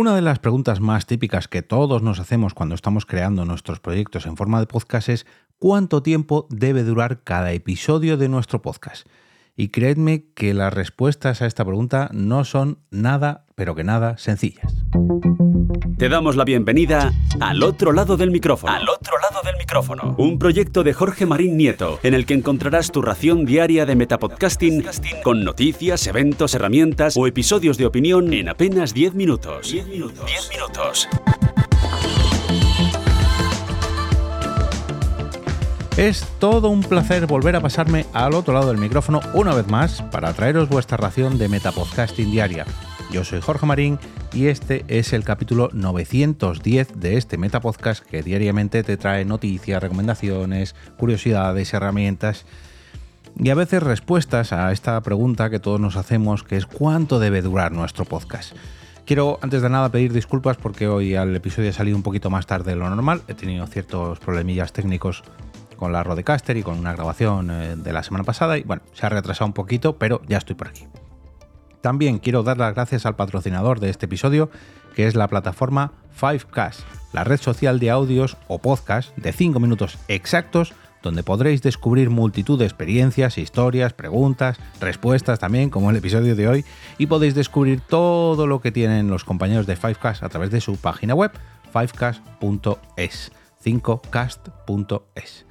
Una de las preguntas más típicas que todos nos hacemos cuando estamos creando nuestros proyectos en forma de podcast es ¿cuánto tiempo debe durar cada episodio de nuestro podcast? Y creedme que las respuestas a esta pregunta no son nada, pero que nada sencillas. Te damos la bienvenida al otro lado del micrófono. Al otro lado del micrófono. Un proyecto de Jorge Marín Nieto, en el que encontrarás tu ración diaria de metapodcasting con noticias, eventos, herramientas o episodios de opinión en apenas 10 minutos. 10 minutos. 10 minutos. Es todo un placer volver a pasarme al otro lado del micrófono una vez más para traeros vuestra ración de metapodcasting diaria. Yo soy Jorge Marín y este es el capítulo 910 de este Metapodcast que diariamente te trae noticias, recomendaciones, curiosidades, herramientas y a veces respuestas a esta pregunta que todos nos hacemos que es ¿cuánto debe durar nuestro podcast? Quiero antes de nada pedir disculpas porque hoy el episodio ha salido un poquito más tarde de lo normal. He tenido ciertos problemillas técnicos con la Rodecaster y con una grabación eh, de la semana pasada y bueno, se ha retrasado un poquito, pero ya estoy por aquí. También quiero dar las gracias al patrocinador de este episodio, que es la plataforma 5Cast, la red social de audios o podcast de 5 minutos exactos donde podréis descubrir multitud de experiencias, historias, preguntas, respuestas también, como el episodio de hoy, y podéis descubrir todo lo que tienen los compañeros de 5Cast a través de su página web, 5cast.es, 5cast.es.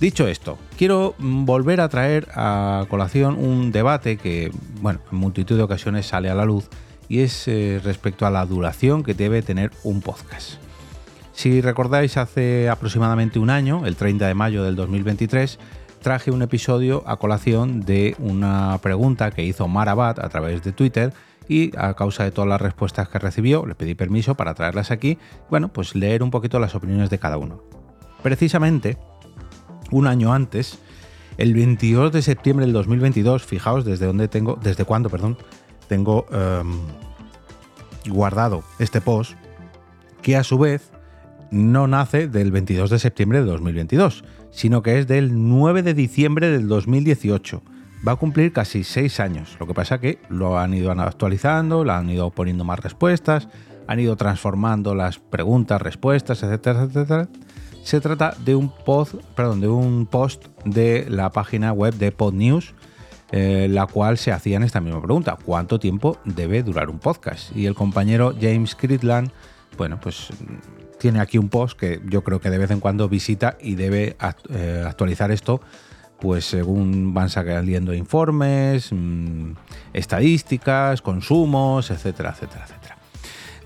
Dicho esto, quiero mm, volver a traer a colación un debate que, bueno, en multitud de ocasiones sale a la luz y es eh, respecto a la duración que debe tener un podcast. Si recordáis, hace aproximadamente un año, el 30 de mayo del 2023, traje un episodio a colación de una pregunta que hizo Marabat a través de Twitter y a causa de todas las respuestas que recibió, le pedí permiso para traerlas aquí, bueno, pues leer un poquito las opiniones de cada uno. Precisamente, un año antes, el 22 de septiembre del 2022, fijaos desde dónde tengo, desde cuándo, perdón, tengo em, guardado este post, que a su vez no nace del 22 de septiembre de 2022, sino que es del 9 de diciembre del 2018. Va a cumplir casi seis años. Lo que pasa que lo han ido actualizando, lo han ido poniendo más respuestas, han ido transformando las preguntas, respuestas, etcétera, etcétera. Se trata de un, post, perdón, de un post de la página web de PodNews, eh, la cual se hacían esta misma pregunta: ¿cuánto tiempo debe durar un podcast? Y el compañero James Critland, bueno, pues tiene aquí un post que yo creo que de vez en cuando visita y debe eh, actualizar esto, pues según van saliendo informes, mm, estadísticas, consumos, etcétera, etcétera, etcétera.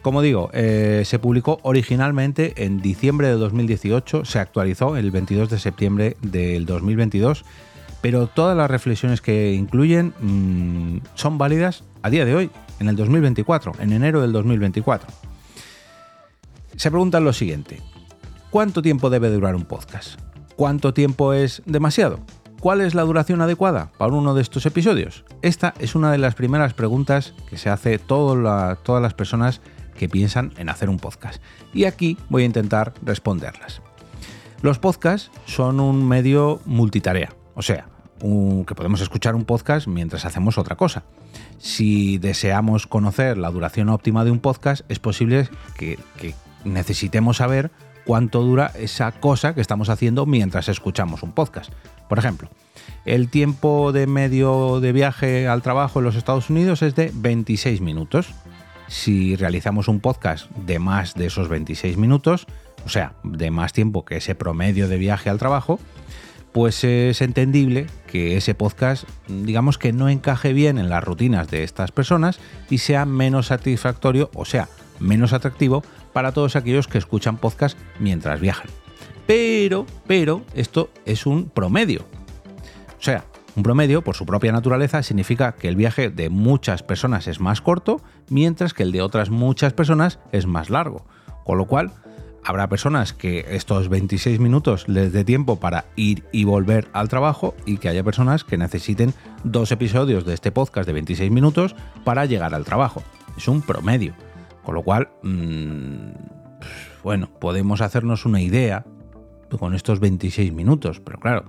Como digo, eh, se publicó originalmente en diciembre de 2018, se actualizó el 22 de septiembre del 2022, pero todas las reflexiones que incluyen mm, son válidas a día de hoy, en el 2024, en enero del 2024. Se preguntan lo siguiente, ¿cuánto tiempo debe durar un podcast? ¿Cuánto tiempo es demasiado? ¿Cuál es la duración adecuada para uno de estos episodios? Esta es una de las primeras preguntas que se hace todas las personas que piensan en hacer un podcast. Y aquí voy a intentar responderlas. Los podcasts son un medio multitarea, o sea, que podemos escuchar un podcast mientras hacemos otra cosa. Si deseamos conocer la duración óptima de un podcast, es posible que, necesitemos saber cuánto dura esa cosa que estamos haciendo mientras escuchamos un podcast. Por ejemplo, el tiempo de medio de viaje al trabajo en los Estados Unidos es de 26 minutos si realizamos un podcast de más de esos 26 minutos, o sea, de más tiempo que ese promedio de viaje al trabajo, pues es entendible que ese podcast, digamos que no encaje bien en las rutinas de estas personas y sea menos satisfactorio, o sea, menos atractivo para todos aquellos que escuchan podcast mientras viajan. Pero, pero, esto es un promedio. O sea, un promedio, por su propia naturaleza, significa que el viaje de muchas personas es más corto, mientras que el de otras muchas personas es más largo. Con lo cual, habrá personas que estos 26 minutos les dé tiempo para ir y volver al trabajo y que haya personas que necesiten dos episodios de este podcast de 26 minutos para llegar al trabajo. Es un promedio. Con lo cual, mmm, bueno, podemos hacernos una idea con estos 26 minutos, pero claro.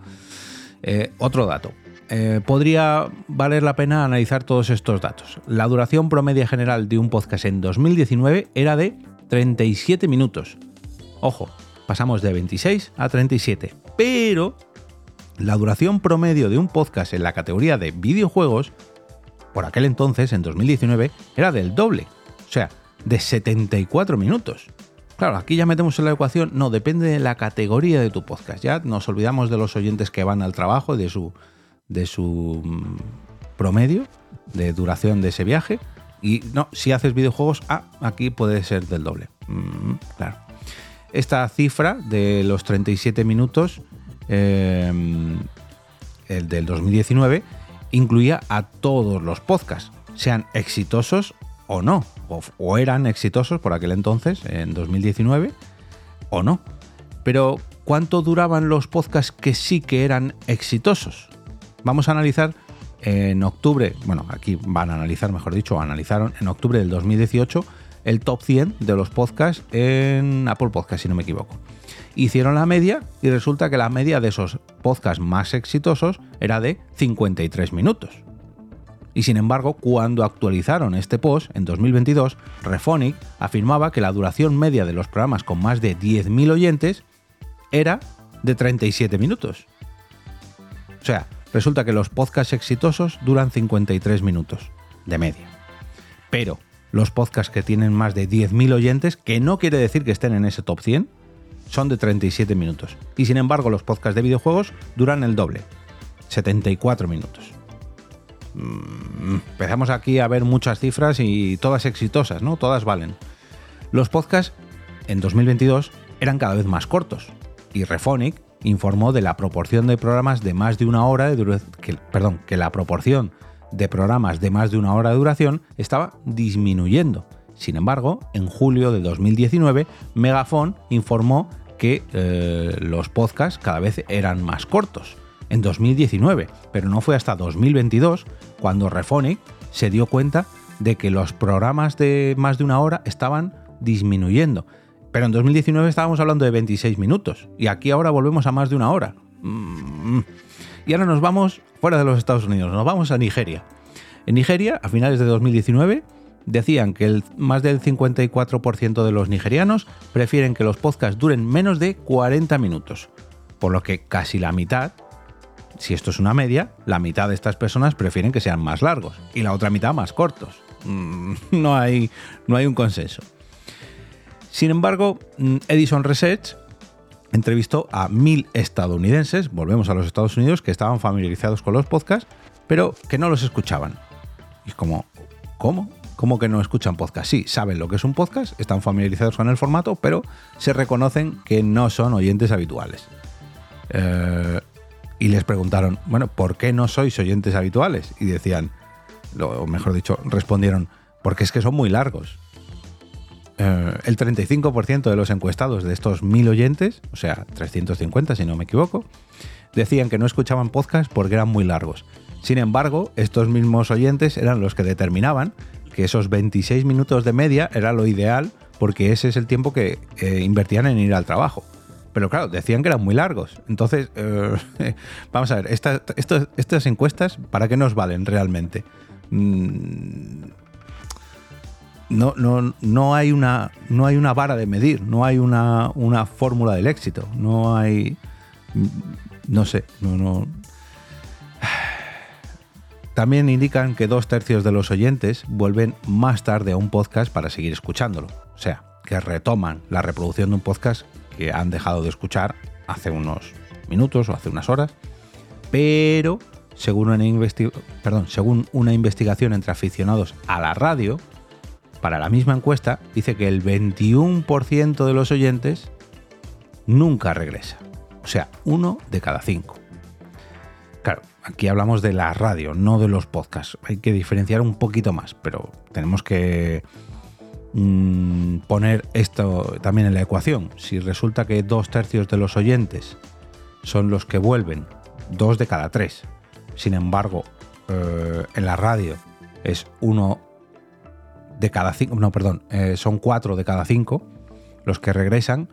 Eh, otro dato, eh, podría valer la pena analizar todos estos datos. La duración promedia general de un podcast en 2019 era de 37 minutos. Ojo, pasamos de 26 a 37. Pero la duración promedio de un podcast en la categoría de videojuegos, por aquel entonces, en 2019, era del doble. O sea, de 74 minutos. Claro, aquí ya metemos en la ecuación, no, depende de la categoría de tu podcast. Ya nos olvidamos de los oyentes que van al trabajo y de su de su promedio de duración de ese viaje. Y no, si haces videojuegos, ah, aquí puede ser del doble. Mm, claro. Esta cifra de los 37 minutos em, el del 2019 incluía a todos los podcasts, sean exitosos o no, o, eran exitosos por aquel entonces, en 2019, o no. Pero, ¿cuánto duraban los podcasts que sí que eran exitosos? Vamos a analizar en octubre, bueno, aquí van a analizar, mejor dicho, analizaron en octubre del 2018 el top 100 de los podcasts en Apple Podcast, si no me equivoco. Hicieron la media y resulta que la media de esos podcasts más exitosos era de 53 minutos. Y sin embargo, cuando actualizaron este post en 2022, Refonic afirmaba que la duración media de los programas con más de 10.000 oyentes era de 37 minutos. O sea, Resulta que los podcasts exitosos duran 53 minutos, de media. Pero los podcasts que tienen más de 10.000 oyentes, que no quiere decir que estén en ese top 100, son de 37 minutos. Y sin embargo, los podcasts de videojuegos duran el doble, 74 minutos. Mm, empezamos aquí a ver muchas cifras y todas exitosas, ¿no? Todas valen. Los podcasts en 2022 eran cada vez más cortos y Refonic informó de la proporción de programas de más de una hora de duración, perdón, que la proporción de programas de más de una hora de duración estaba disminuyendo. Sin embargo, en julio de 2019, Megafon informó que eh, los podcasts cada vez eran más cortos. En 2019, pero no fue hasta 2022 cuando Refonic se dio cuenta de que los programas de más de una hora estaban disminuyendo. Pero en 2019 estábamos hablando de 26 minutos y aquí ahora volvemos a más de una hora. Mm. Y ahora nos vamos fuera de los Estados Unidos, nos vamos a Nigeria. En Nigeria, a finales de 2019, decían que el, más del 54% de los nigerianos prefieren que los podcasts duren menos de 40 minutos, por lo que casi la mitad, si esto es una media, la mitad de estas personas prefieren que sean más largos y la otra mitad más cortos. Mm, no, hay, no hay un consenso. Sin embargo, mm, Edison Research entrevistó a mil estadounidenses, volvemos a los Estados Unidos, que estaban familiarizados con los podcasts, pero que no los escuchaban. Y como, ¿cómo? ¿Cómo que no escuchan podcast? Sí, saben lo que es un podcast, están familiarizados con el formato, pero se reconocen que no son oyentes habituales. Eh, y les preguntaron, bueno, ¿por qué no sois oyentes habituales? Y decían, o mejor dicho, respondieron, porque es que son muy largos. Eh, el 35% de los encuestados de estos mil oyentes, o sea, 350 si no me equivoco, decían que no escuchaban podcast porque eran muy largos. Sin embargo, estos mismos oyentes eran los que determinaban que esos 26 minutos de media era lo ideal porque ese es el tiempo que eh, invertían en ir al trabajo. Pero claro, decían que eran muy largos. Entonces, eh, vamos a ver, estas encuestas, ¿para qué nos valen realmente? Mm, no, no, no, hay una, no hay una vara de medir, no hay una, una fórmula del éxito, no hay. No sé, no, no. También indican que dos tercios de los oyentes vuelven más tarde a un podcast para seguir escuchándolo. O sea, que retoman la reproducción de un podcast que han dejado de escuchar hace unos minutos o hace unas horas. Pero, según una, perdón, según una investigación entre aficionados a la radio, para la misma encuesta, dice que el 21% de los oyentes nunca regresa. O sea, uno de cada cinco. Claro, aquí hablamos de la radio, no de los podcasts. Hay que diferenciar un poquito más, pero tenemos que mm, poner esto también en la ecuación. Si resulta que dos tercios de los oyentes son los que vuelven, dos de cada tres. Sin embargo, eh, en la radio es uno de cada cinco, no, perdón, eh, son cuatro de cada cinco los que regresan.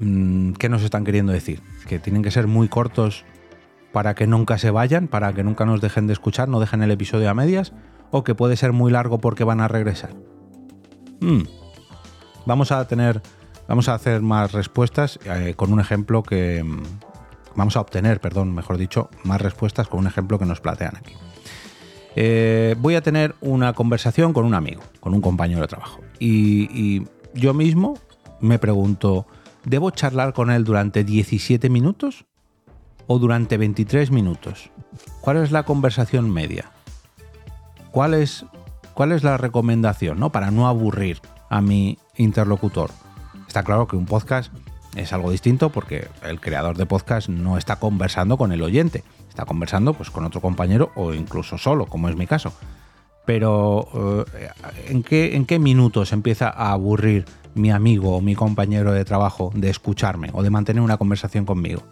Mm, ¿Qué nos están queriendo decir? Que tienen que ser muy cortos para que nunca se vayan, para que nunca nos dejen de escuchar, no dejen el episodio a medias, o que puede ser muy largo porque van a regresar. Hmm. Vamos a tener, vamos a hacer más respuestas eh, con un ejemplo que mm, vamos a obtener, perdón, mejor dicho, más respuestas con un ejemplo que nos plantean aquí. Eh, voy a tener una conversación con un amigo, con un compañero de trabajo, y yo mismo me pregunto, ¿debo charlar con él durante 17 minutos o durante 23 minutos? ¿Cuál es la conversación media? ¿Cuál es, cuál es la recomendación ¿no? para no aburrir a mi interlocutor? Está claro que un podcast es algo distinto porque el creador de podcast no está conversando con el oyente, está conversando pues, con otro compañero o incluso solo, como es mi caso. Pero eh, ¿en, qué, ¿en qué minutos empieza a aburrir mi amigo o mi compañero de trabajo de escucharme o de mantener una conversación conmigo?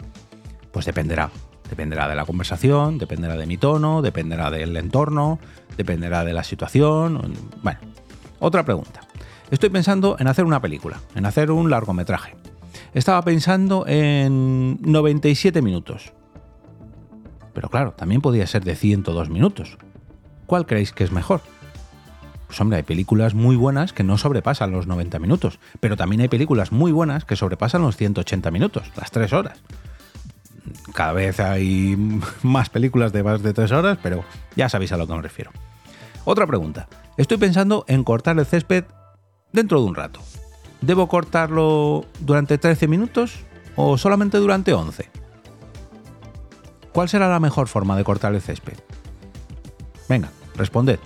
Pues dependerá. Dependerá de la conversación, dependerá de mi tono, dependerá del entorno, dependerá de la situación. Bueno, otra pregunta. Estoy pensando en hacer una película, en hacer un largometraje. Estaba pensando en 97 minutos. Pero claro, también podría ser de 102 minutos. ¿Cuál creéis que es mejor? Pues hombre, hay películas muy buenas que no sobrepasan los 90 minutos, pero también hay películas muy buenas que sobrepasan los 180 minutos, las 3 horas. Cada vez hay más películas de más de 3 horas, pero ya sabéis a lo que me refiero. Otra pregunta. Estoy pensando en cortar el césped dentro de un rato. ¿Debo cortarlo durante 13 minutos o solamente durante 11? ¿Cuál será la mejor forma de cortar el césped? Venga, responded.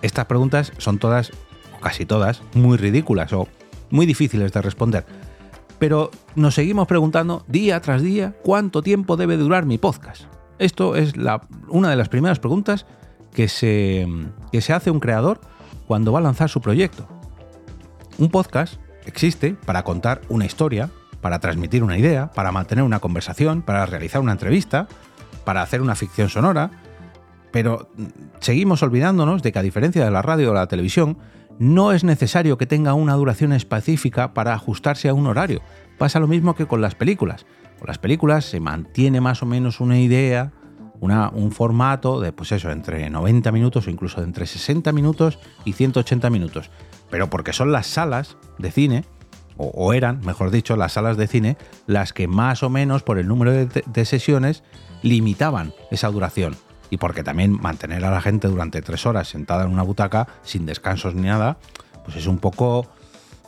Estas preguntas son todas, o casi todas, muy ridículas o muy difíciles de responder. Pero nos seguimos preguntando día tras día cuánto tiempo debe durar mi podcast. Esto es una de las primeras preguntas que se, que se hace un creador cuando va a lanzar su proyecto. Un podcast existe para contar una historia, para transmitir una idea, para mantener una conversación, para realizar una entrevista, para hacer una ficción sonora, pero seguimos olvidándonos de que a diferencia de la radio o la televisión, no es necesario que tenga una duración específica para ajustarse a un horario. Pasa lo mismo que con las películas. Con las películas se mantiene más o menos una idea, un formato de, pues eso, entre 90 minutos o incluso entre 60 minutos y 180 minutos. Pero porque son las salas de cine, o, eran, mejor dicho, las salas de cine, las que más o menos por el número de sesiones limitaban esa duración. Y porque también mantener a la gente durante tres horas sentada en una butaca sin descansos ni nada, pues es un poco...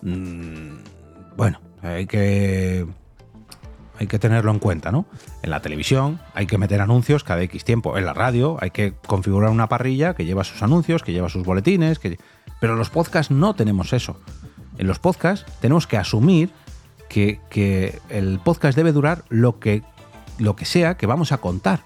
Mm, bueno, hay que... Hay que tenerlo en cuenta, ¿no? En la televisión hay que meter anuncios cada X tiempo. En la radio hay que configurar una parrilla que lleva sus anuncios, que lleva sus boletines, pero en los podcasts no tenemos eso. En los podcasts tenemos que asumir que, que el podcast debe durar lo que, lo que sea que vamos a contar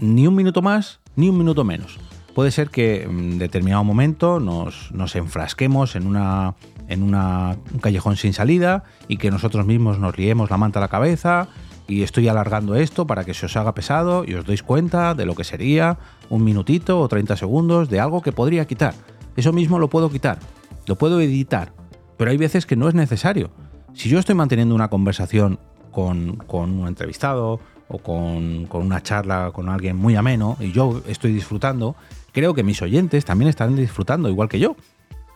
ni un minuto más ni un minuto menos. Puede ser que en determinado momento nos, enfrasquemos en, una, en una, un callejón sin salida y que nosotros mismos nos liemos la manta a la cabeza y estoy alargando esto para que se os haga pesado y os deis cuenta de lo que sería un minutito o 30 segundos de algo que podría quitar. Eso mismo lo puedo quitar, lo puedo editar, pero hay veces que no es necesario. Si yo estoy manteniendo una conversación con, con un entrevistado o con, una charla con alguien muy ameno y yo estoy disfrutando, creo que mis oyentes también están disfrutando igual que yo.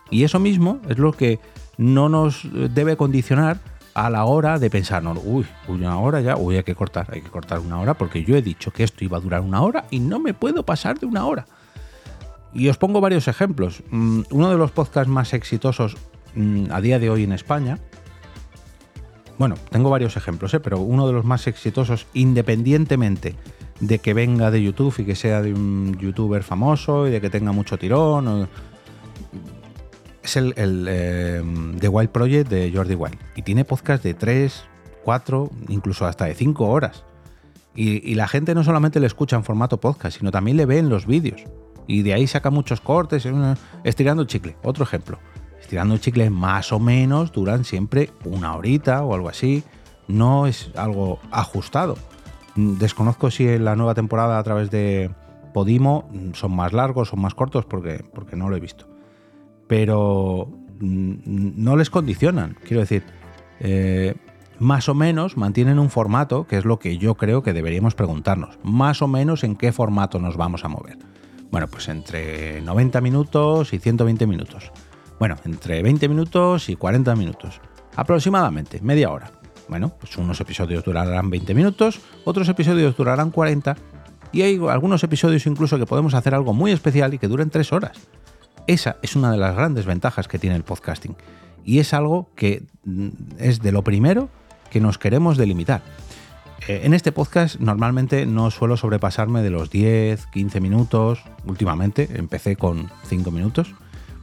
Y eso mismo es lo que no nos debe condicionar a la hora de pensar, uy, una hora ya, uy, hay que cortar, hay que cortar una hora porque yo he dicho que esto iba a durar una hora y no me puedo pasar de una hora. Y os pongo varios ejemplos. Mm, uno de los podcasts más exitosos mm, a día de hoy en España bueno, tengo varios ejemplos, ¿eh? pero uno de los más exitosos, independientemente de que venga de YouTube y que sea de un youtuber famoso y de que tenga mucho tirón, es el, eh, The Wild Project de Jordi Wild. Y tiene podcast de 3, 4, incluso hasta de 5 horas. Y, la gente no solamente le escucha en formato podcast, sino también le ve en los vídeos. Y de ahí saca muchos cortes, estirando el chicle. Otro ejemplo tirando un chicle más o menos duran siempre una horita o algo así. No es algo ajustado. Desconozco si en la nueva temporada a través de Podimo son más largos, o más cortos, porque, porque no lo he visto. Pero no les condicionan. Quiero decir, eh, más o menos mantienen un formato que es lo que yo creo que deberíamos preguntarnos. Más o menos en qué formato nos vamos a mover. Bueno, pues entre 90 minutos y 120 minutos. Bueno, entre 20 minutos y 40 minutos. Aproximadamente, media hora. Bueno, pues unos episodios durarán 20 minutos, otros episodios durarán 40 y hay algunos episodios incluso que podemos hacer algo muy especial y que duren 3 horas. Esa es una de las grandes ventajas que tiene el podcasting y es algo que mm, es de lo primero que nos queremos delimitar. Eh, en este podcast normalmente no suelo sobrepasarme de los 10, 15 minutos. Últimamente empecé con 5 minutos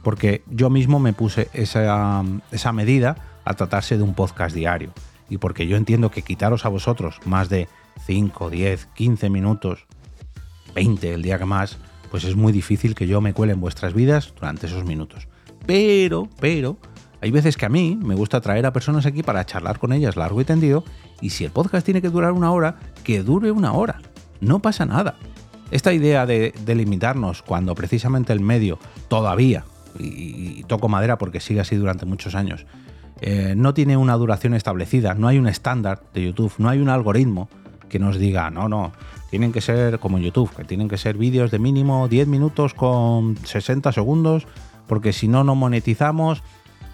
porque yo mismo me puse esa, esa medida a tratarse de un podcast diario y porque yo entiendo que quitaros a vosotros más de 5, 10, 15 minutos, 20 el día que más, pues es muy difícil que yo me cuele en vuestras vidas durante esos minutos. Pero, pero, hay veces que a mí me gusta traer a personas aquí para charlar con ellas largo y tendido, y si el podcast tiene que durar una hora, que dure una hora. No pasa nada. Esta idea de, limitarnos cuando precisamente el medio todavía, y, toco madera porque sigue así durante muchos años, eh, no tiene una duración establecida, no hay un estándar de YouTube, no hay un algoritmo que nos diga, no, no, tienen que ser como en YouTube, que tienen que ser vídeos de mínimo 10 minutos con 60 segundos, porque si no, no monetizamos,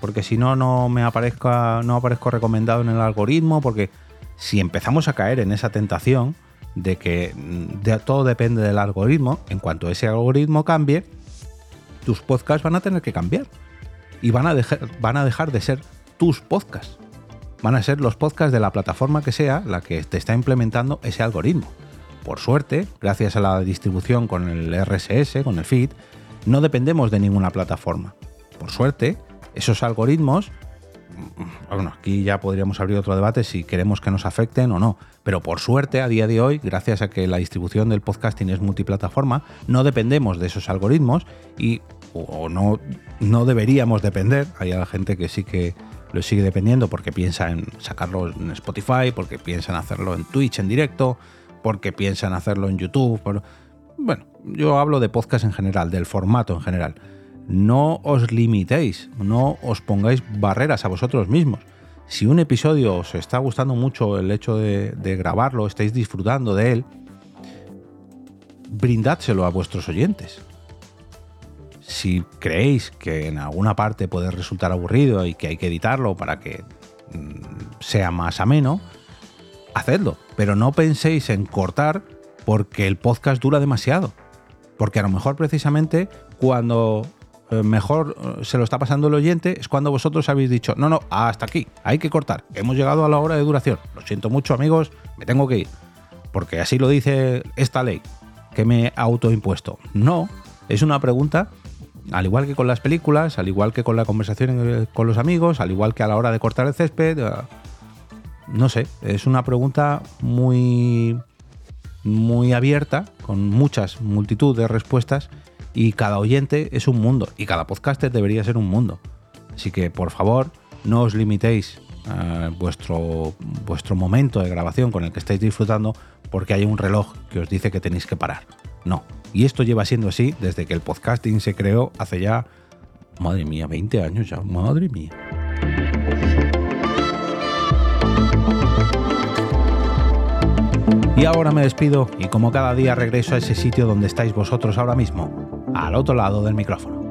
porque si no, no me aparezca, no aparezco recomendado en el algoritmo, porque si empezamos a caer en esa tentación de que todo depende del algoritmo, en cuanto ese algoritmo cambie, tus podcasts van a tener que cambiar y van a dejar, van a dejar de ser tus podcasts. Van a ser los podcasts de la plataforma que sea la que te está implementando ese algoritmo. Por suerte, gracias a la distribución con el RSS, con el feed, no dependemos de ninguna plataforma. Por suerte, esos algoritmos, bueno, aquí ya podríamos abrir otro debate si queremos que nos afecten o no, pero por suerte a día de hoy, gracias a que la distribución del podcasting es multiplataforma, no dependemos de esos algoritmos y o no, no deberíamos depender. Hay a la gente que sí que lo sigue dependiendo porque piensa en sacarlo en Spotify, porque piensan hacerlo en Twitch en directo, porque piensan hacerlo en YouTube. Bueno, yo hablo de podcast en general, del formato en general. No os limitéis, no os pongáis barreras a vosotros mismos. Si un episodio os está gustando mucho el hecho de, de grabarlo, estáis disfrutando de él, brindádselo a vuestros oyentes si creéis que en alguna parte puede resultar aburrido y que hay que editarlo para que mm, sea más ameno, hacedlo. Pero no penséis en cortar porque el podcast dura demasiado. Porque a lo mejor precisamente cuando eh, mejor eh, se lo está pasando el oyente es cuando vosotros habéis dicho, no, no, hasta aquí, hay que cortar. Hemos llegado a la hora de duración. Lo siento mucho amigos, me tengo que ir. Porque así lo dice esta ley que me autoimpuesto. No, es una pregunta al igual que con las películas, al igual que con la conversación con los amigos, al igual que a la hora de cortar el césped, eh, no sé, es una pregunta muy muy abierta, con muchas multitud de respuestas y cada oyente es un mundo y cada podcaster debería ser un mundo. Así que por favor, no os limitéis a vuestro, vuestro momento de grabación con el que estáis disfrutando porque hay un reloj que os dice que tenéis que parar. No, y esto lleva siendo así desde que el podcasting se creó hace ya, madre mía, 20 años ya, madre mía. Y ahora me despido y como cada día regreso a ese sitio donde estáis vosotros ahora mismo, al otro lado del micrófono.